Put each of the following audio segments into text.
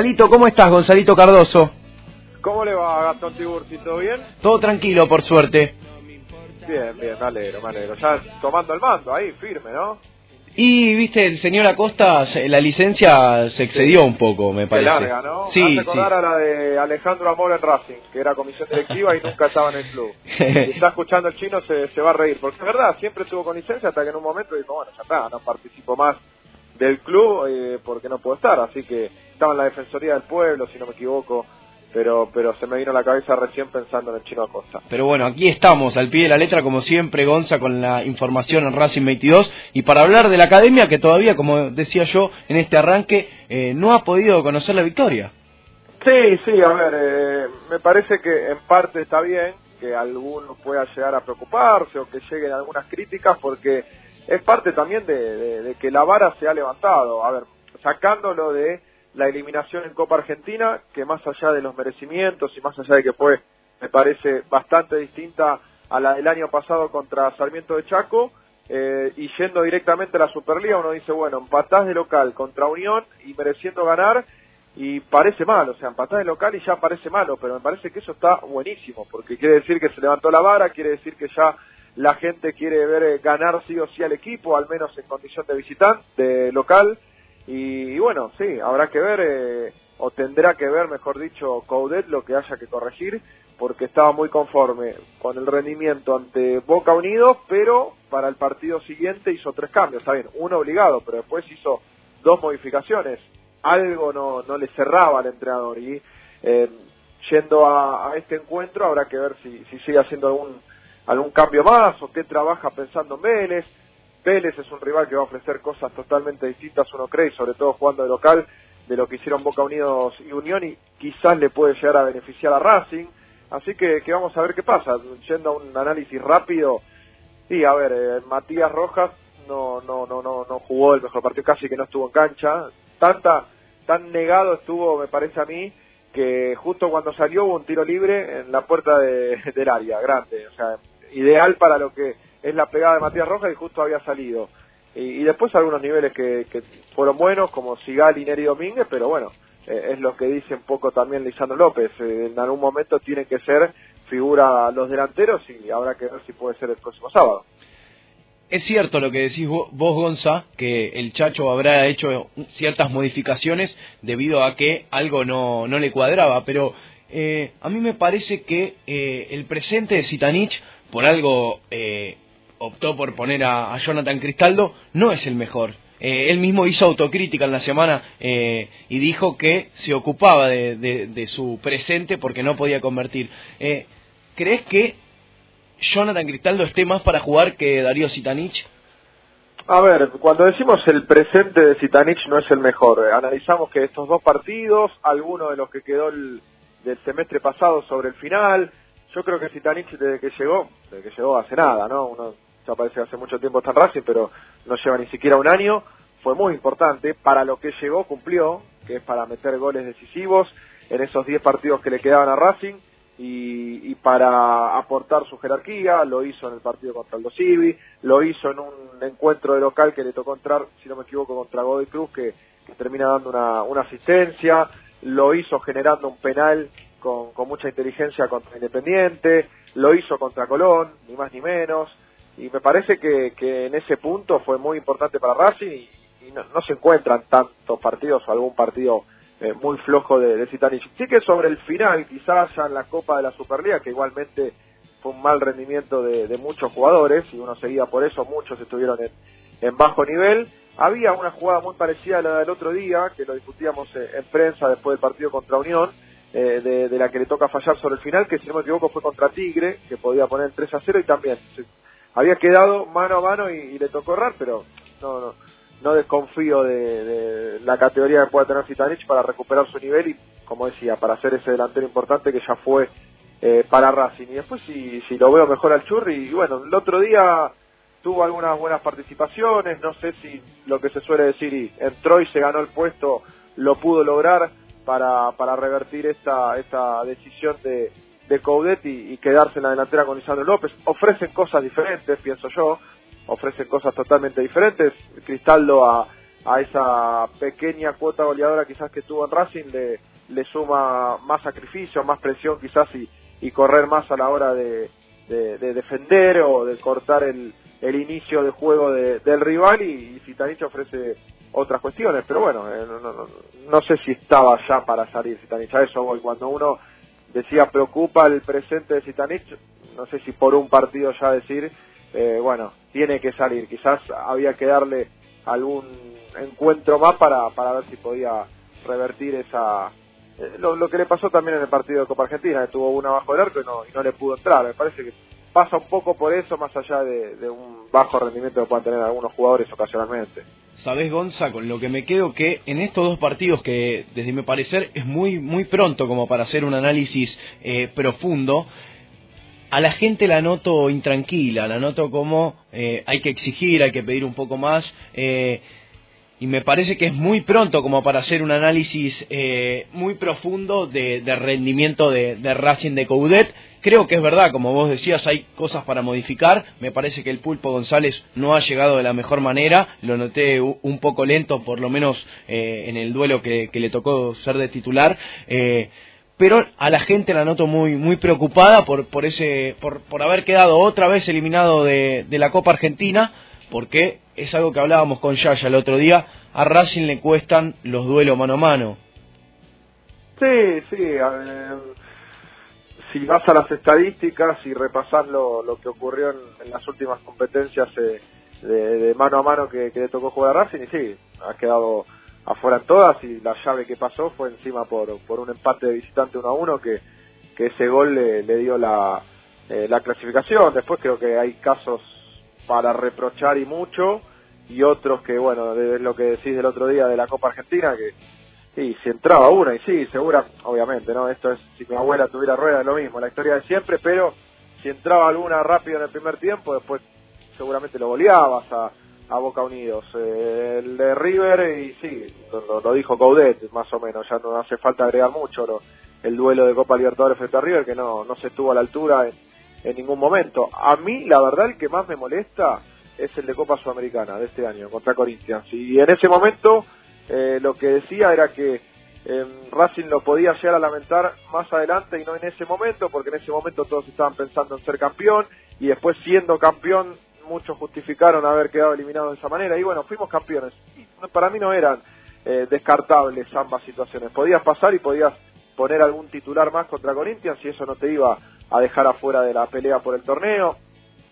Gonzalito, ¿cómo estás, Gonzalito Cardoso? ¿Cómo le va, Gastón Tiburci? ¿Todo bien? Todo tranquilo, por suerte. Bien, bien, me alegro, me alegro. Ya tomando el mando ahí, firme, ¿no? Y, viste, el señor Acosta, la licencia se excedió un poco, me parece. Qué larga, ¿no? Sí, Hace acordar a la de Alejandro Amor en Racing, que era comisión directiva y nunca estaba en el club. Si está escuchando el chino, se, se va a reír. Porque es verdad, siempre estuvo con licencia hasta que en un momento dijo, bueno, ya está, no participo más del club eh, porque no puedo estar. Así que estaba en la Defensoría del Pueblo, si no me equivoco, pero pero se me vino a la cabeza recién pensando en el chino Acosta. Pero bueno, aquí estamos, al pie de la letra, como siempre, Gonza, con la información en Racing 22, y para hablar de la academia que todavía, como decía yo en este arranque, eh, no ha podido conocer la victoria. Sí, sí, a ver, eh, me parece que en parte está bien que alguno pueda llegar a preocuparse o que lleguen algunas críticas porque es parte también de, de que la vara se ha levantado. A ver, sacándolo de la eliminación en Copa Argentina, que más allá de los merecimientos y más allá de que fue, me parece, bastante distinta a la del año pasado contra Sarmiento de Chaco, eh, y yendo directamente a la Superliga, uno dice, bueno, empatás de local contra Unión y mereciendo ganar, y parece mal, o sea, empatás de local y ya parece malo, pero me parece que eso está buenísimo, porque quiere decir que se levantó la vara, quiere decir que ya la gente quiere ver eh, ganar sí o sí al equipo, al menos en condición de visitante, de local, y, bueno, sí, habrá que ver, eh, o tendrá que ver, mejor dicho, Coudet lo que haya que corregir, porque estaba muy conforme con el rendimiento ante Boca Unidos, pero para el partido siguiente hizo tres cambios, está bien, uno obligado, pero después hizo dos modificaciones. Algo no, no le cerraba al entrenador y eh, yendo a, a, este encuentro habrá que ver si, si sigue haciendo algún, algún cambio más o qué trabaja pensando en Vélez Vélez es un rival que va a ofrecer cosas totalmente distintas, uno cree, sobre todo jugando de local, de lo que hicieron Boca Unidos y Unión, y quizás le puede llegar a beneficiar a Racing. Así que, que vamos a ver qué pasa. Yendo a un análisis rápido, sí, a ver, eh, Matías Rojas no, no, no, no, no jugó el mejor partido, casi que no estuvo en cancha. Tanta, tan negado estuvo, me parece a mí, que justo cuando salió hubo un tiro libre en la puerta de, del área, grande. O sea, ideal para lo que es la pegada de Matías Rojas y justo había salido. Y, después algunos niveles que, que, fueron buenos, como Sigal y Neri Domínguez, pero bueno, eh, es lo que dice un poco también Lisandro López. Eh, en algún momento tienen que ser figura los delanteros y habrá que ver si puede ser el próximo sábado. Es cierto lo que decís vos, Gonza, que el Chacho habrá hecho ciertas modificaciones debido a que algo no, no le cuadraba, pero eh, a mí me parece que eh, el presente de Sitanich, por algo eh, optó por poner a, Jonathan Cristaldo, no es el mejor. Eh, él mismo hizo autocrítica en la semana eh, y dijo que se ocupaba de, de, de, su presente porque no podía convertir. Eh, ¿Crees que Jonathan Cristaldo esté más para jugar que Darío Sitanich? A ver, cuando decimos el presente de Sitanich no es el mejor. Eh, analizamos que estos dos partidos, alguno de los que quedó el, del semestre pasado sobre el final, yo creo que Sitanich desde que llegó, desde que llegó hace nada, ¿no? Uno ya parece que hace mucho tiempo está en Racing, pero no lleva ni siquiera un año, fue muy importante, para lo que llegó cumplió, que es para meter goles decisivos en esos 10 partidos que le quedaban a Racing, y, y, para aportar su jerarquía, lo hizo en el partido contra el Dosivi, lo hizo en un encuentro de local que le tocó entrar, si no me equivoco, contra Godoy Cruz, que, termina dando una, una asistencia, lo hizo generando un penal con, mucha inteligencia contra Independiente, lo hizo contra Colón, ni más ni menos, y me parece que, que en ese punto fue muy importante para Racing y, y no, no, se encuentran tantos partidos o algún partido eh, muy flojo de, de Citanich. Sí que sobre el final, quizás ya en la Copa de la Superliga, que igualmente fue un mal rendimiento de, de muchos jugadores, y uno seguía por eso, muchos estuvieron en, en bajo nivel, había una jugada muy parecida a la del otro día, que lo discutíamos en prensa después del partido contra Unión, eh, de, de, la que le toca fallar sobre el final, que si no me equivoco fue contra Tigre, que podía poner 3 a 0 y también se, había quedado mano a mano y, y, le tocó errar, pero no, no, no desconfío de, de la categoría que pueda tener Zitanich para recuperar su nivel y, como decía, para ser ese delantero importante que ya fue eh, para Racing. Y después si, si lo veo mejor al Churri, y bueno, el otro día tuvo algunas buenas participaciones, no sé si lo que se suele decir, y entró y se ganó el puesto, lo pudo lograr para, para revertir esta, esta decisión de, de Coudet y, y, quedarse en la delantera con Lisandro López. Ofrecen cosas diferentes, pienso yo, ofrecen cosas totalmente diferentes. Cristaldo a, a esa pequeña cuota goleadora quizás que tuvo en Racing le, le suma más sacrificio, más presión quizás y, y correr más a la hora de, de, defender o de cortar el, el inicio de juego del rival y, y ofrece otras cuestiones, pero bueno, eh, no, no, sé si estaba ya para salir Zitanich, a eso cuando uno decía preocupa el presente de Zitanich, no sé si por un partido ya decir, eh, bueno, tiene que salir, quizás había que darle algún encuentro más para, para ver si podía revertir esa... Eh, lo, que le pasó también en el partido de Copa Argentina, que tuvo una bajo del arco y no, y no le pudo entrar, me parece que pasa un poco por eso, más allá de, un bajo rendimiento que puedan tener algunos jugadores ocasionalmente. Sabes, Gonza, con lo que me quedo que en estos dos partidos que, desde mi parecer, es muy, muy pronto como para hacer un análisis eh, profundo, a la gente la noto intranquila, la noto como eh, hay que exigir, hay que pedir un poco más. Eh, y me parece que es muy pronto como para hacer un análisis eh, muy profundo de, rendimiento de, Racing de Coudet. Creo que es verdad, como vos decías, hay cosas para modificar. Me parece que el Pulpo González no ha llegado de la mejor manera. Lo noté un poco lento, por lo menos eh, en el duelo que, le tocó ser de titular. Eh, pero a la gente la noto muy muy preocupada por por ese por, por haber quedado otra vez eliminado de, de la Copa Argentina porque es algo que hablábamos con Yaya el otro día, a Racing le cuestan los duelos mano a mano. Sí, sí, si vas a las estadísticas y repasas lo, que ocurrió en, las últimas competencias eh, de, mano a mano que, le tocó jugar a Racing, y sí, ha quedado afuera todas y la llave que pasó fue encima por, por un empate de visitante 1 a 1 que, que ese gol le, dio la, eh, la clasificación. Después creo que hay casos para reprochar y mucho, y otros que, bueno, es lo que decís del otro día de la Copa Argentina, que sí, si entraba una, y sí, segura, obviamente, ¿no? Esto es, si mi abuela tuviera rueda, es lo mismo, la historia de siempre, pero si entraba alguna rápido en el primer tiempo, después seguramente lo goleabas a, a Boca Unidos. Eh, el de River, y sí, lo, dijo Caudet, más o menos, ya no hace falta agregar mucho, el duelo de Copa Libertadores frente a River, que no, no se estuvo a la altura en en ningún momento. A mí, la verdad, el que más me molesta es el de Copa Sudamericana de este año contra Corinthians. Y en ese momento eh, lo que decía era que eh, Racing lo podía llegar a lamentar más adelante y no en ese momento, porque en ese momento todos estaban pensando en ser campeón y después siendo campeón muchos justificaron haber quedado eliminados de esa manera y bueno, fuimos campeones. Para mí no eran eh, descartables ambas situaciones. Podías pasar y podías poner algún titular más contra Corinthians y eso no te iba a dejar afuera de la pelea por el torneo.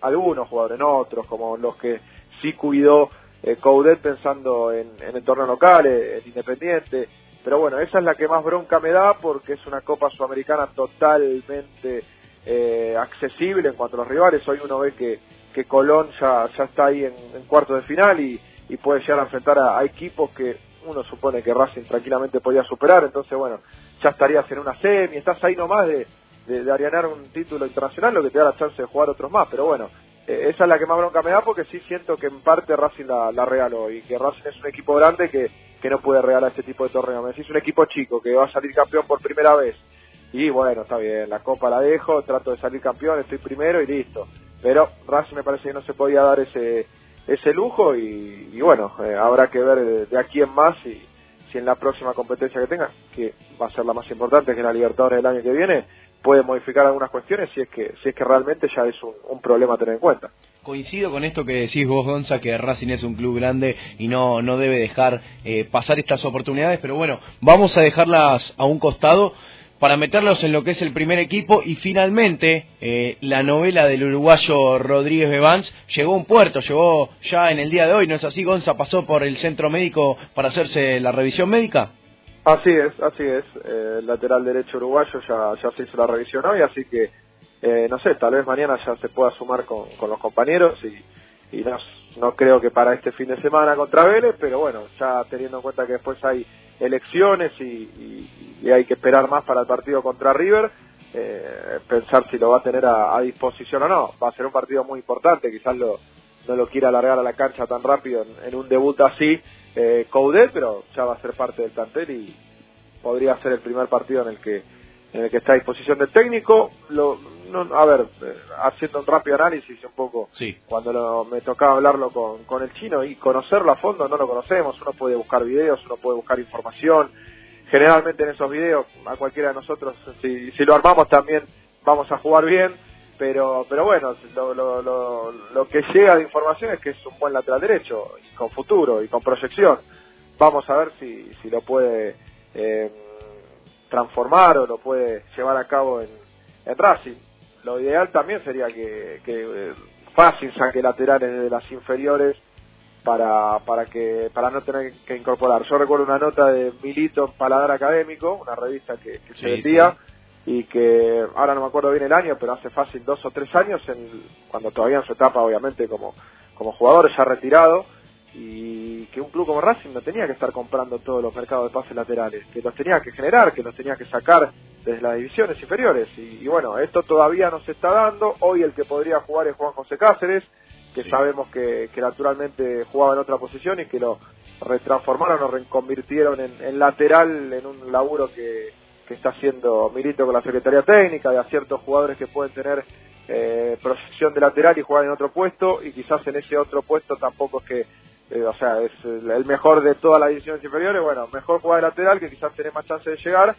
Algunos jugadores, no otros, como los que sí cuidó eh, Coudet pensando en, el torneo local, eh, el Independiente. Pero bueno, esa es la que más bronca me da porque es una Copa Sudamericana totalmente eh, accesible en cuanto a los rivales. Hoy uno ve que, que Colón ya, ya está ahí en, en cuartos de final y, puede llegar a enfrentar a, equipos que uno supone que Racing tranquilamente podía superar. Entonces, bueno, ya estarías en una semi, estás ahí nomás de, de, de un título internacional, lo que te da la chance de jugar otros más, pero bueno, eh, esa es la que más bronca me da porque sí siento que en parte Racing la, la regaló y que Racing es un equipo grande que, que no puede regalar este tipo de torneo. Me decís un equipo chico que va a salir campeón por primera vez y bueno, está bien, la copa la dejo, trato de salir campeón, estoy primero y listo. Pero Racing me parece que no se podía dar ese ese lujo y, bueno, eh, habrá que ver de, aquí en más y si en la próxima competencia que tenga, que va a ser la más importante, que es la Libertadores del año que viene, puede modificar algunas cuestiones si es que si es que realmente ya es un, problema a tener en cuenta. Coincido con esto que decís vos, Gonza, que Racing es un club grande y no, no debe dejar eh, pasar estas oportunidades, pero bueno, vamos a dejarlas a un costado para meterlos en lo que es el primer equipo y finalmente eh, la novela del uruguayo Rodríguez Bevans llegó a un puerto, llegó ya en el día de hoy, ¿no es así? Gonza pasó por el centro médico para hacerse la revisión médica. Así es, así es. Eh, el lateral derecho uruguayo ya, ya se hizo la revisión hoy, así que, eh, no sé, tal vez mañana ya se pueda sumar con, con los compañeros y, y no, no creo que para este fin de semana contra Vélez, pero bueno, ya teniendo en cuenta que después hay elecciones y, y, hay que esperar más para el partido contra River, eh, pensar si lo va a tener a, disposición o no. Va a ser un partido muy importante, quizás lo, no lo quiera alargar a la cancha tan rápido en, un debut así eh, pero ya va a ser parte del plantel y podría ser el primer partido en el que en el que está a disposición del técnico. Lo, no, a ver, eh, haciendo un rápido análisis un poco, sí. cuando me tocaba hablarlo con, con el chino y conocerlo a fondo, no lo conocemos, uno puede buscar videos, uno puede buscar información, generalmente en esos videos, a cualquiera de nosotros, si, si lo armamos también vamos a jugar bien, pero pero bueno, lo, lo, lo, lo que llega de información es que es un buen lateral derecho, y con futuro y con proyección. Vamos a ver si, si lo puede eh, transformar o lo puede llevar a cabo en, en Racing. Lo ideal también sería que, que eh, fácil saque laterales de las inferiores para, para que para no tener que incorporar. Yo recuerdo una nota de Milito Paladar Académico, una revista que, se vendía, y que ahora no me acuerdo bien el año, pero hace fácil dos o tres años, en, cuando todavía en su etapa obviamente como, como jugador ya retirado, y que un club como Racing no tenía que estar comprando todos los mercados de pases laterales, que los tenía que generar, que los tenía que sacar desde las divisiones inferiores. Y, bueno, esto todavía no se está dando. Hoy el que podría jugar es Juan José Cáceres, que sabemos que, que, naturalmente jugaba en otra posición y que lo retransformaron o reconvirtieron en, en lateral en un laburo que, que está haciendo Milito con la Secretaría Técnica, de a ciertos jugadores que pueden tener eh, proyección de lateral y jugar en otro puesto, y quizás en ese otro puesto tampoco es que eh, o sea, es el mejor de todas las divisiones inferiores, bueno, mejor jugar de lateral que quizás tenés más chance de llegar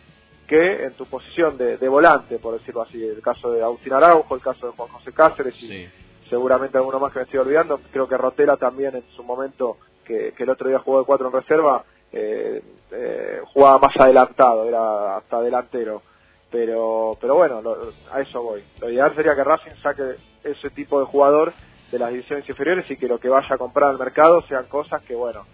que en tu posición de, volante, por decirlo así, el caso de Agustín Araujo, el caso de Juan José Cáceres y seguramente alguno más que me estoy olvidando, creo que Rotela también en su momento, que, el otro día jugó de cuatro en reserva, eh, eh, jugaba más adelantado, era hasta delantero. Pero, pero bueno, a eso voy. Lo ideal sería que Racing saque ese tipo de jugador de las divisiones inferiores y que lo que vaya a comprar al mercado sean cosas que, bueno,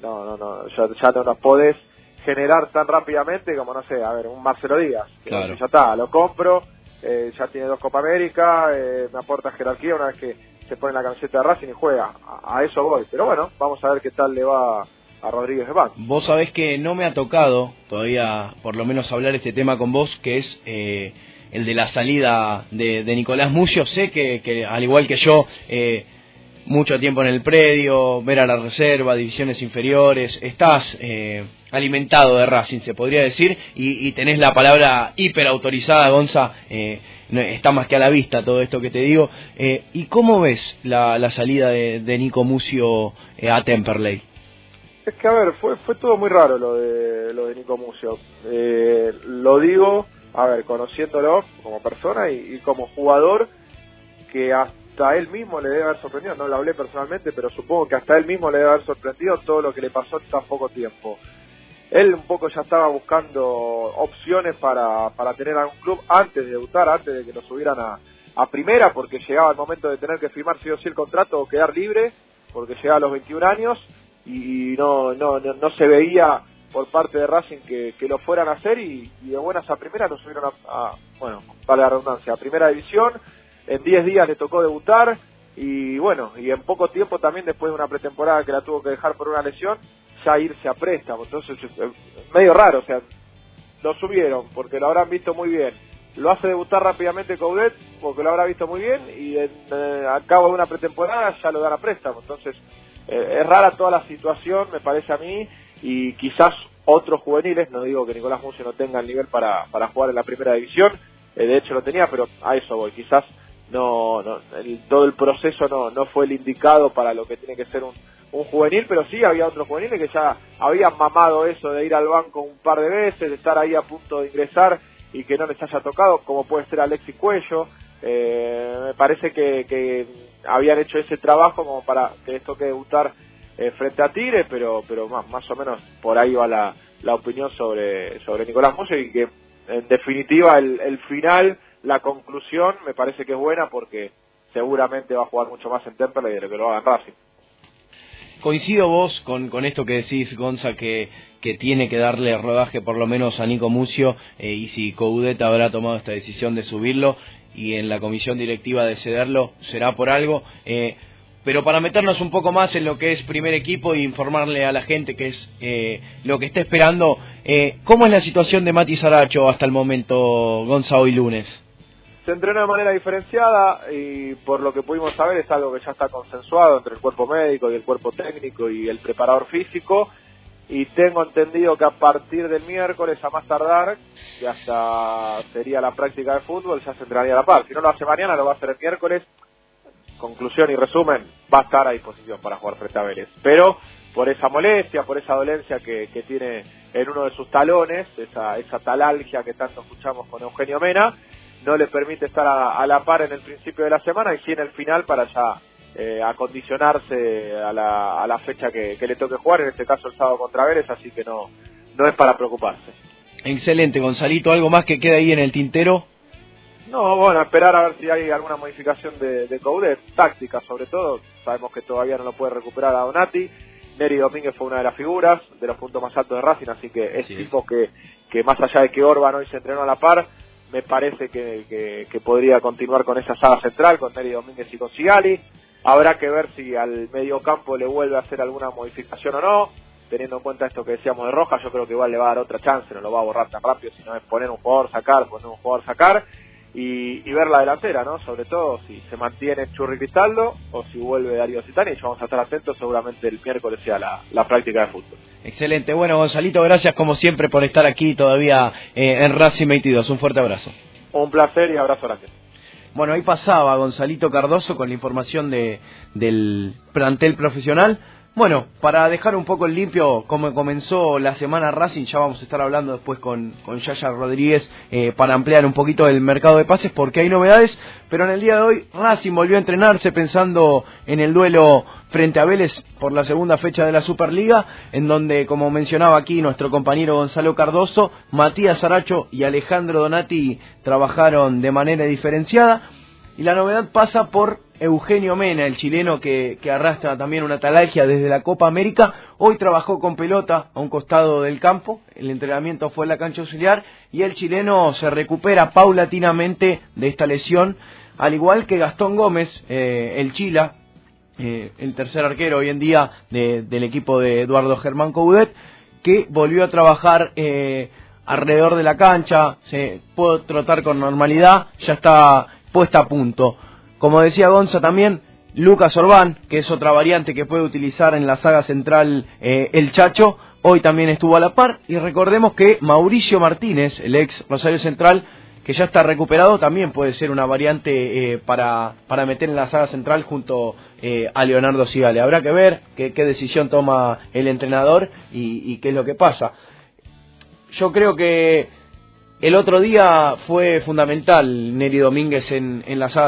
no, no, no, ya, ya no nos podés generar tan rápidamente como, no sé, a ver, un Marcelo Díaz. claro. Ya está, lo compro, eh, ya tiene dos Copa América, eh, me aporta jerarquía una vez que se pone la camiseta de Racing y juega. A, eso voy. Pero bueno, vamos a ver qué tal le va a Rodríguez de Bank. Vos sabés que no me ha tocado todavía, por lo menos, hablar este tema con vos, que es... Eh el de la salida de, Nicolás Mucio. Sé que, al igual que yo, eh, mucho tiempo en el predio, ver a la reserva, divisiones inferiores, estás eh, alimentado de Racing, se podría decir, y, tenés la palabra hiper autorizada, Gonza, eh, está más que a la vista todo esto que te digo. ¿Y cómo ves la, salida de, Nico Mucio a Temperley? Es que, a ver, fue, fue todo muy raro lo de, lo de Nico Mucio. lo digo a ver, conociéndolo como persona y, como jugador, que hasta él mismo le debe haber sorprendido, no lo hablé personalmente, pero supongo que hasta él mismo le debe haber sorprendido todo lo que le pasó en tan poco tiempo. Él un poco ya estaba buscando opciones para, para tener algún club antes de debutar, antes de que lo subieran a, a primera, porque llegaba el momento de tener que firmar sí o sí el contrato o quedar libre, porque llegaba a los 21 años y no, no, no, no se veía por parte de Racing que, que lo fueran a hacer y, de buenas a primera lo subieron a, bueno, para la redundancia, a primera división. En 10 días le tocó debutar y bueno, y en poco tiempo también después de una pretemporada que la tuvo que dejar por una lesión, ya irse a préstamo. Entonces, medio raro, o sea, lo subieron porque lo habrán visto muy bien. Lo hace debutar rápidamente Coudet porque lo habrá visto muy bien y en, eh, a cabo de una pretemporada ya lo dan a préstamo. Entonces, eh, es rara toda la situación, me parece a mí, y quizás otros juveniles, no digo que Nicolás Mucio no tenga el nivel para, para jugar en la primera división, eh, de hecho lo tenía, pero a eso voy, quizás no, no todo el proceso no, no fue el indicado para lo que tiene que ser un, un juvenil, pero sí había otros juveniles que ya habían mamado eso de ir al banco un par de veces, de estar ahí a punto de ingresar y que no les haya tocado, como puede ser Alexis Cuello. Eh, me parece que, que habían hecho ese trabajo como para que les toque debutar eh, frente a Tigre, pero pero más, más o menos por ahí va la, la opinión sobre, sobre Nicolás Musso y que en definitiva el, el final, la conclusión me parece que es buena porque seguramente va a jugar mucho más en Temperley de lo que lo haga en Racing. Coincido vos con, con esto que decís, Gonza, que, que tiene que darle rodaje por lo menos a Nico Mucio eh, y si Coudet habrá tomado esta decisión de subirlo y en la comisión directiva de cederlo será por algo. Eh, pero para meternos un poco más en lo que es primer equipo e informarle a la gente que es eh, lo que está esperando, eh, ¿cómo es la situación de Mati Saracho hasta el momento, Gonzalo y lunes? Se entrena de manera diferenciada y por lo que pudimos saber es algo que ya está consensuado entre el cuerpo médico y el cuerpo técnico y el preparador físico y tengo entendido que a partir del miércoles a más tardar, que hasta sería la práctica de fútbol, ya se entraría a la par. Si no lo hace mañana, lo va a hacer el miércoles. Conclusión y resumen, va a estar a disposición para jugar frente a Vélez. Pero por esa molestia, por esa dolencia que, que tiene en uno de sus talones, esa, esa talalgia que tanto escuchamos con Eugenio Mena, no le permite estar a, la par en el principio de la semana y sí en el final para ya eh, acondicionarse a la, fecha que, le toque jugar, en este caso el sábado contra Vélez, así que no, no es para preocuparse. Excelente, Gonzalito, ¿algo más que queda ahí en el tintero? No, bueno, esperar a ver si hay alguna modificación de, de Coudet, táctica sobre todo, sabemos que todavía no lo puede recuperar a Donati, Neri Domínguez fue una de las figuras, de los puntos más altos de Racing, así que es tipo que, que más allá de que Orban hoy se entrenó a la par, me parece que, que, podría continuar con esa saga central, con Neri Domínguez y con Sigali. Habrá que ver si al medio campo le vuelve a hacer alguna modificación o no, teniendo en cuenta esto que decíamos de Roja, yo creo que igual le va a dar otra chance, no lo va a borrar tan rápido, sino es poner un jugador, sacar, poner un jugador, sacar y, ver la delantera, ¿no? Sobre todo si se mantiene Churri Cristaldo o si vuelve Darío Citani, y vamos a estar atentos, seguramente el miércoles sea la, la práctica de fútbol. Excelente, bueno Gonzalito, gracias como siempre por estar aquí todavía eh, en Racing 22, un fuerte abrazo. Un placer y abrazo grande. Bueno, ahí pasaba Gonzalito Cardoso con la información de, del plantel profesional. Bueno, para dejar un poco el limpio, como comenzó la semana Racing, ya vamos a estar hablando después con, con Yaya Rodríguez eh, para ampliar un poquito el mercado de pases porque hay novedades, pero en el día de hoy Racing volvió a entrenarse pensando en el duelo frente a Vélez por la segunda fecha de la Superliga, en donde, como mencionaba aquí nuestro compañero Gonzalo Cardoso, Matías Aracho y Alejandro Donati trabajaron de manera diferenciada. Y la novedad pasa por Eugenio Mena, el chileno que, arrastra también una talalgia desde la Copa América. Hoy trabajó con pelota a un costado del campo, el entrenamiento fue en la cancha auxiliar y el chileno se recupera paulatinamente de esta lesión, al igual que Gastón Gómez, eh, el Chila, eh, el tercer arquero hoy en día del equipo de Eduardo Germán Coudet, que volvió a trabajar eh, alrededor de la cancha, se pudo trotar con normalidad, ya está puesta a punto. Como decía Gonza también, Lucas Orbán, que es otra variante que puede utilizar en la saga central eh, el Chacho, hoy también estuvo a la par. Y recordemos que Mauricio Martínez, el ex Rosario Central, que ya está recuperado, también puede ser una variante eh, para, para meter en la saga central junto eh, a Leonardo Sigale. Habrá que ver qué, decisión toma el entrenador y, qué es lo que pasa. Yo creo que el otro día fue fundamental Neri Domínguez en, en la saga